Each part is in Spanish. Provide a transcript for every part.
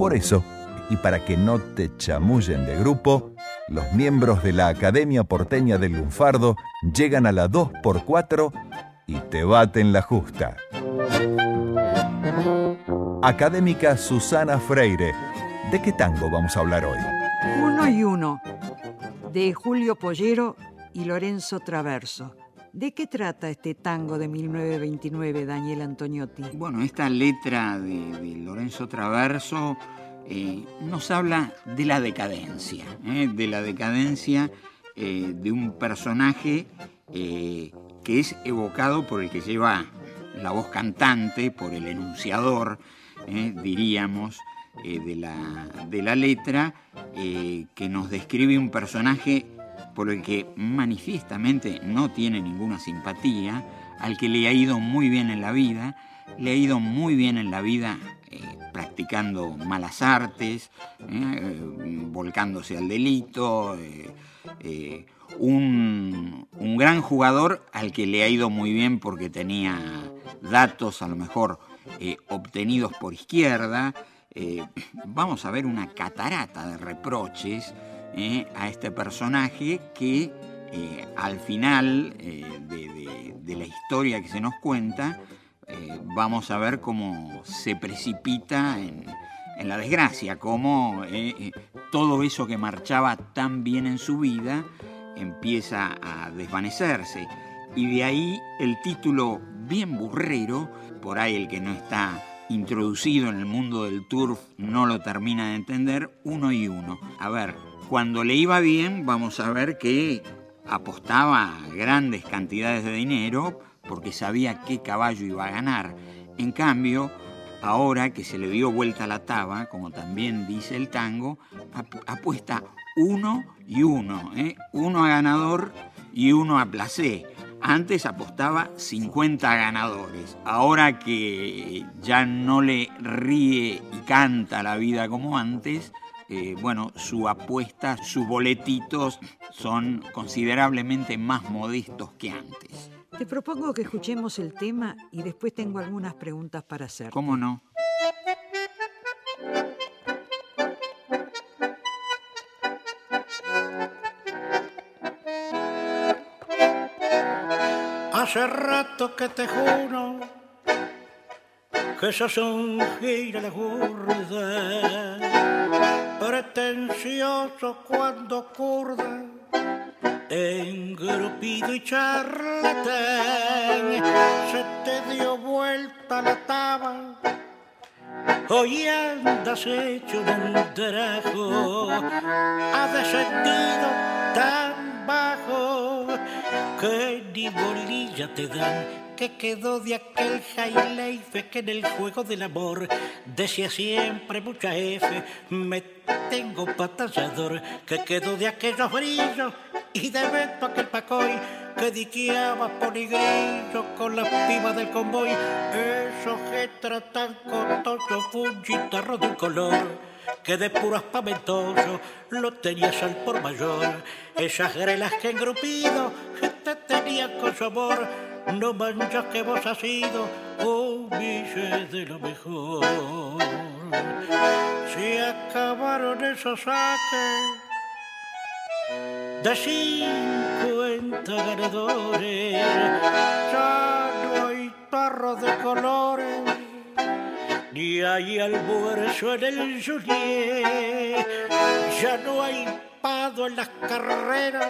Por eso, y para que no te chamullen de grupo, los miembros de la Academia Porteña del Lunfardo llegan a la 2x4 y te baten la justa. Académica Susana Freire, ¿de qué tango vamos a hablar hoy? Uno y uno, de Julio Pollero y Lorenzo Traverso. ¿De qué trata este tango de 1929, Daniel Antoniotti? Bueno, esta letra de, Lorenzo Traverso eh, nos habla de la decadencia, eh, de la decadencia eh, de un personaje que es evocado por el que lleva la voz cantante, por el enunciador, diríamos, de la, de, la, letra, que nos describe un personaje por el que manifiestamente no tiene ninguna simpatía, al que le ha ido muy bien en la vida, le ha ido muy bien en la vida eh, practicando malas artes, eh, volcándose al delito, eh, un, un, gran jugador al que le ha ido muy bien porque tenía datos a lo mejor obtenidos por izquierda. vamos a ver una catarata de reproches eh, a este personaje que eh, al final eh, de, la historia que se nos cuenta vamos a ver cómo se precipita en, la desgracia, cómo todo eso que marchaba tan bien en su vida empieza a desvanecerse. Y de ahí el título bien burrero, por ahí el que no está introducido en el mundo del turf no lo termina de entender, uno y uno. A ver, cuando le iba bien, vamos a ver que apostaba grandes cantidades de dinero porque sabía qué caballo iba a ganar. En cambio, ahora que se le dio vuelta la taba, como también dice el tango, apuesta uno y uno, ¿eh? uno a ganador y uno a placé. Antes apostaba 50 ganadores. Ahora que ya no le ríe y canta la vida como antes, eh, bueno, su apuesta, sus boletitos son considerablemente más modestos que antes. Te propongo que escuchemos el tema y después tengo algunas preguntas para hacer. ¿Cómo no? Hace rato que te juro que sos un gira de pretencioso cuando curda, engrupido y charlatán, se te dio vuelta la taba. Hoy andas hecho un trajo, ha descendido tan bajo que ni bolilla te dan que quedó de aquel Jaileife que en el juego del amor decía siempre mucha F, me tengo patallador, que quedó de aquellos brillos y de vento aquel pacoy que diqueaba poligrillo con las pibas del convoy, esos que tratan costoso fue un chitarro de un color que de puro espamentoso lo tenías al por mayor. Esas grelas que engrupido te tenían con su amor, no manchas que vos has sido un de lo mejor. Se acabaron esos saques de cincuenta ganadores, ya no hay tarros de colores ni hay almuerzo en el Juliet, ya no hay pado en las carreras.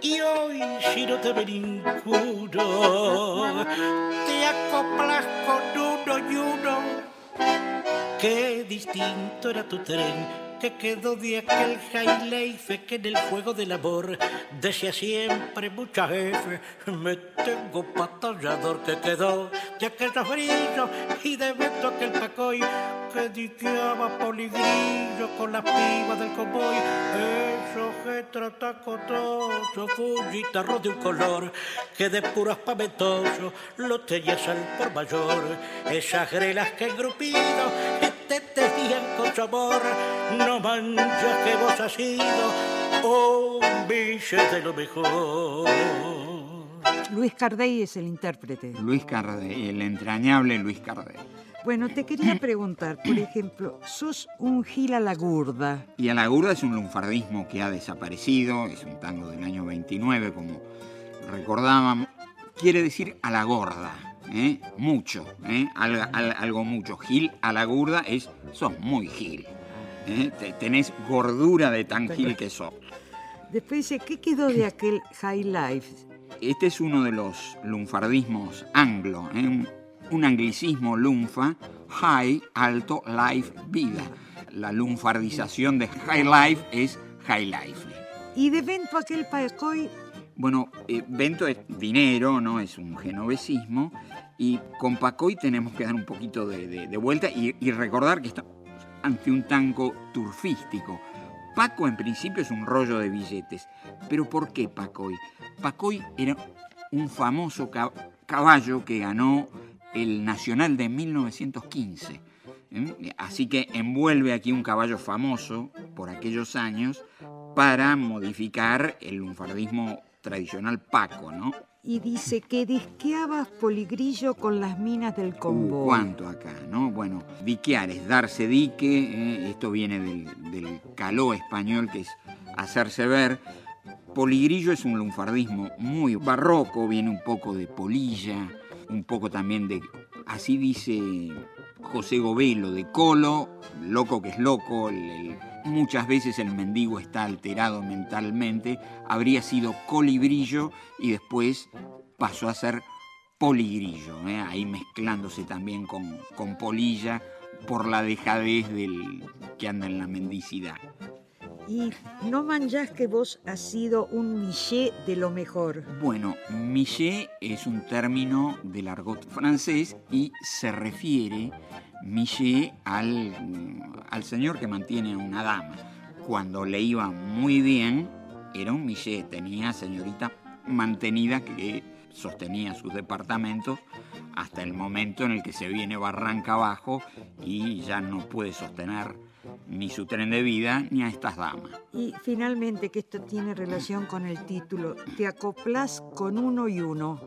Y hoy si no te ninguno, te acoplas con uno y uno. Qué distinto era tu tren que quedó de aquel high que en el juego del amor decía siempre mucha jefe. Me tengo patallador que quedó de aquellos brillos y de vento aquel pacoy que diqueaba poligrillo con la piba del cowboy. Eso que trata cotoso, guitarro de un color que de puros paventosos lo tenías al por mayor. Esas grelas que engrupido te tenían con su amor. No manches que vos has sido un billete de lo mejor. Luis Cardey es el intérprete. Luis Cardey, el entrañable Luis Cardey. Bueno, te quería preguntar, por ejemplo, sos un gil a la gurda. Y a la gurda es un lunfardismo que ha desaparecido, es un tango del año 29, como recordábamos. Quiere decir a la gorda, ¿eh? mucho, ¿eh? Algo, algo, mucho. Gil a la gurda es, sos muy gil. ¿eh? Tenés gordura de tan gil que sos. Después dice, ¿qué quedó de aquel high life? Este es uno de los lunfardismos anglo, ¿eh? Un anglicismo lunfa, high, alto, life, vida. La lunfardización de high life es high life. ¿Y de Vento aquel pacoy? Bueno, eh, Vento es dinero, ¿no? Es un genovesismo. Y con Pacoy tenemos que dar un poquito de, vuelta y, y, recordar que estamos ante un tango turfístico. Paco en principio es un rollo de billetes. Pero ¿por qué Pacoy? Pacoy era un famoso caballo que ganó el Nacional de 1915. ¿eh? Así que envuelve aquí un caballo famoso por aquellos años para modificar el lunfardismo tradicional paco, ¿no? Y dice que disqueabas poligrillo con las minas del convoy. ¿Cuánto acá, no? Bueno, diquear es darse dique, ¿eh? esto viene del, del caló español que es hacerse ver. Poligrillo es un lunfardismo muy barroco, viene un poco de polilla, un poco también de, así dice José Govelo, de colo, loco que es loco, muchas veces el mendigo está alterado mentalmente, habría sido colibrillo y después pasó a ser poligrillo, ¿eh? ahí mezclándose también con, con polilla por la dejadez del que anda en la mendicidad. Y no manjas que vos has sido un miché de lo mejor. Bueno, miché es un término del argot francés y se refiere al, al señor que mantiene a una dama. Cuando le iba muy bien, era un miché, tenía señorita mantenida que sostenía sus departamentos hasta el momento en el que se viene barranca abajo y ya no puede sostener ni su tren de vida ni a estas damas. Y finalmente, que esto tiene relación con el título, te acoplas con uno y uno.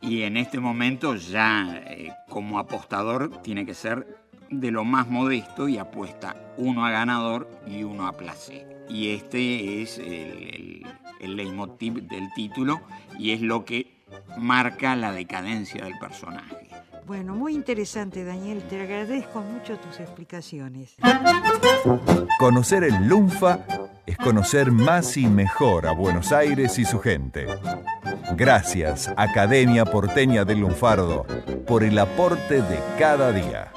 Y en este momento ya eh, como apostador tiene que ser de lo más modesto y apuesta uno a ganador y uno a placer. Y este es el, el leitmotiv del título y es lo que marca la decadencia del personaje. Bueno, muy interesante, Daniel. Te agradezco mucho tus explicaciones. Conocer el Lunfa es conocer más y mejor a Buenos Aires y su gente. Gracias, Academia Porteña del Lunfardo, por el aporte de cada día.